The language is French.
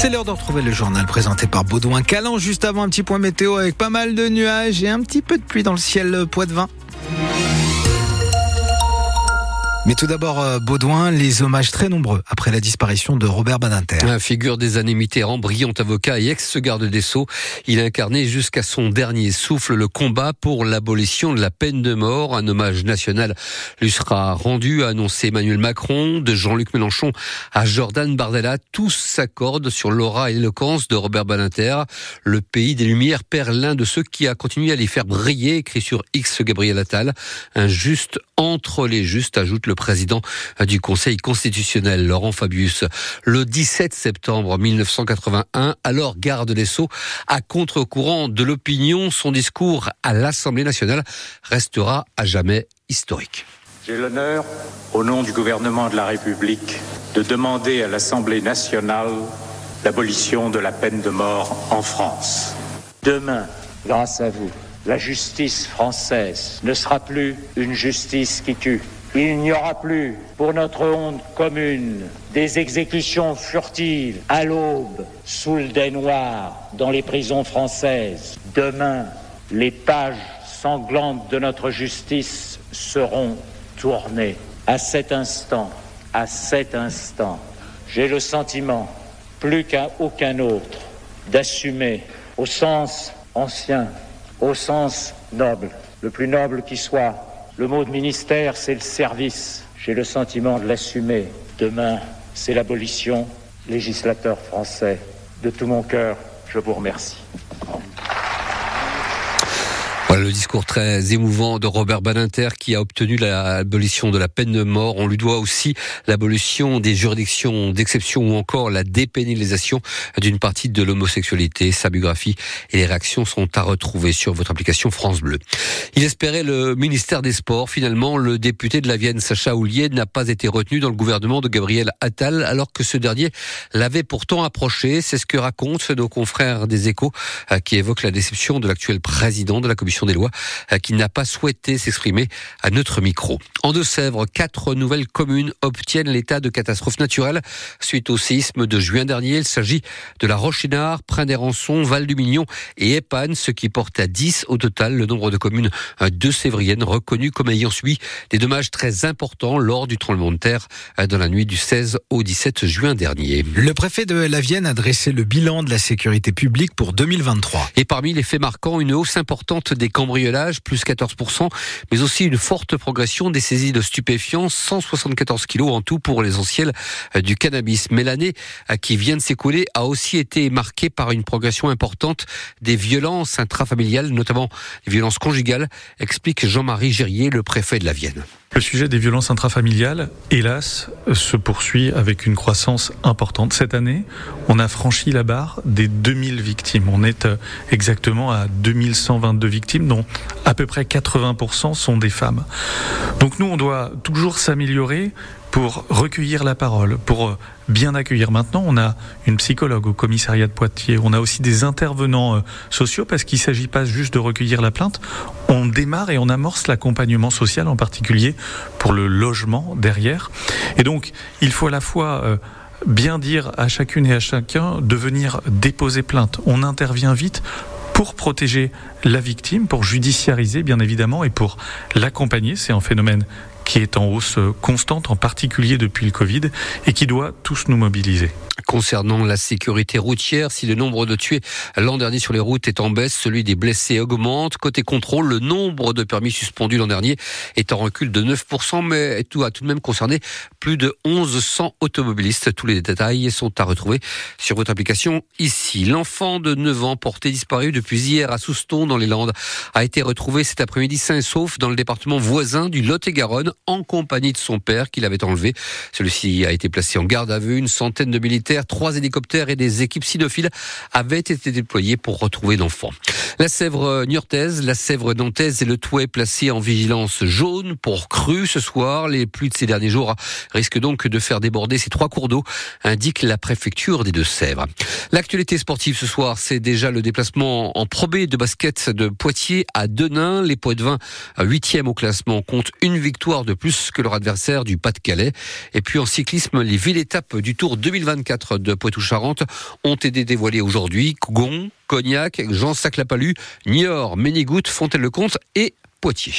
C'est l'heure de retrouver le journal présenté par Baudouin Calan. Juste avant un petit point météo avec pas mal de nuages et un petit peu de pluie dans le ciel Poids-de-Vin. Mais tout d'abord, euh, Baudouin, les hommages très nombreux la disparition de Robert Badinter. La figure des années Mitterrand, brillant avocat et ex-garde des Sceaux, il a incarné jusqu'à son dernier souffle le combat pour l'abolition de la peine de mort. Un hommage national lui sera rendu, a annoncé Emmanuel Macron, de Jean-Luc Mélenchon à Jordan Bardella. Tous s'accordent sur l'aura et l'éloquence de Robert Badinter. Le pays des Lumières perd l'un de ceux qui a continué à les faire briller, écrit sur X Gabriel Attal. Un juste entre les justes, ajoute le président du Conseil constitutionnel, Laurent Fabius. Le 17 septembre 1981, alors garde des Sceaux, à contre-courant de l'opinion, son discours à l'Assemblée nationale restera à jamais historique. J'ai l'honneur, au nom du gouvernement de la République, de demander à l'Assemblée nationale l'abolition de la peine de mort en France. Demain, grâce à vous, la justice française ne sera plus une justice qui tue. Il n'y aura plus, pour notre honte commune, des exécutions furtives à l'aube, sous le dais noir, dans les prisons françaises. Demain, les pages sanglantes de notre justice seront tournées. À cet instant, à cet instant, j'ai le sentiment, plus qu'à aucun autre, d'assumer au sens ancien au sens noble, le plus noble qui soit. Le mot de ministère, c'est le service. J'ai le sentiment de l'assumer. Demain, c'est l'abolition. Législateur français, de tout mon cœur, je vous remercie. Le discours très émouvant de Robert Badinter qui a obtenu l'abolition de la peine de mort. On lui doit aussi l'abolition des juridictions d'exception ou encore la dépénalisation d'une partie de l'homosexualité. Sa biographie et les réactions sont à retrouver sur votre application France Bleu. Il espérait le ministère des Sports. Finalement, le député de la Vienne, Sacha Houlier, n'a pas été retenu dans le gouvernement de Gabriel Attal alors que ce dernier l'avait pourtant approché. C'est ce que racontent nos confrères des échos euh, qui évoquent la déception de l'actuel président de la commission des lois euh, qui n'a pas souhaité s'exprimer à notre micro. En Deux-Sèvres, quatre nouvelles communes obtiennent l'état de catastrophe naturelle suite au séisme de juin dernier. Il s'agit de la Rochinard, Prin-des-Rançons, Val-du-Mignon et Épanne, ce qui porte à 10 au total le nombre de communes euh, de Sévriennes reconnues comme ayant subi des dommages très importants lors du tremblement de terre euh, dans la nuit du 16 au 17 juin dernier. Le préfet de la Vienne a dressé le bilan de la sécurité publique pour 2023. Et parmi les faits marquants, une hausse importante des plus 14%, mais aussi une forte progression des saisies de stupéfiants, 174 kilos en tout pour l'essentiel euh, du cannabis. Mais l'année euh, qui vient de s'écouler a aussi été marquée par une progression importante des violences intrafamiliales, notamment les violences conjugales, explique Jean-Marie Gérier, le préfet de la Vienne. Le sujet des violences intrafamiliales, hélas, se poursuit avec une croissance importante. Cette année, on a franchi la barre des 2000 victimes. On est euh, exactement à 2122 victimes, à peu près 80% sont des femmes. Donc nous, on doit toujours s'améliorer pour recueillir la parole, pour euh, bien accueillir. Maintenant, on a une psychologue au commissariat de Poitiers, on a aussi des intervenants euh, sociaux parce qu'il ne s'agit pas juste de recueillir la plainte, on démarre et on amorce l'accompagnement social en particulier pour le logement derrière. Et donc, il faut à la fois euh, bien dire à chacune et à chacun de venir déposer plainte. On intervient vite pour protéger la victime, pour judiciariser bien évidemment et pour l'accompagner. C'est un phénomène qui est en hausse constante, en particulier depuis le Covid, et qui doit tous nous mobiliser. Concernant la sécurité routière, si le nombre de tués l'an dernier sur les routes est en baisse, celui des blessés augmente. Côté contrôle, le nombre de permis suspendus l'an dernier est en recul de 9%, mais tout a tout de même concerné plus de 1100 automobilistes. Tous les détails sont à retrouver sur votre application ici. L'enfant de 9 ans porté disparu depuis hier à Souston dans les Landes a été retrouvé cet après-midi sain et sauf dans le département voisin du Lot-et-Garonne en compagnie de son père qui l'avait enlevé. Celui-ci a été placé en garde à vue. Une centaine de militaires, trois hélicoptères et des équipes cynophiles avaient été déployés pour retrouver l'enfant. La Sèvre niortaise, la Sèvre nantaise et le Touet placés en vigilance jaune pour crue ce soir. Les pluies de ces derniers jours risquent donc de faire déborder ces trois cours d'eau, indique la préfecture des Deux-Sèvres. L'actualité sportive ce soir, c'est déjà le déplacement en probé de basket de Poitiers à Denain. Les Poids-de-Vin, huitième au classement, comptent une victoire de plus que leur adversaire du Pas-de-Calais. Et puis en cyclisme, les villes étapes du Tour 2024 de Poitou-Charentes ont été dévoilés aujourd'hui. Gon, Cognac, Jean Saclapalu, Niort, Ménigoutte, Fontaine-le-Comte et Poitiers.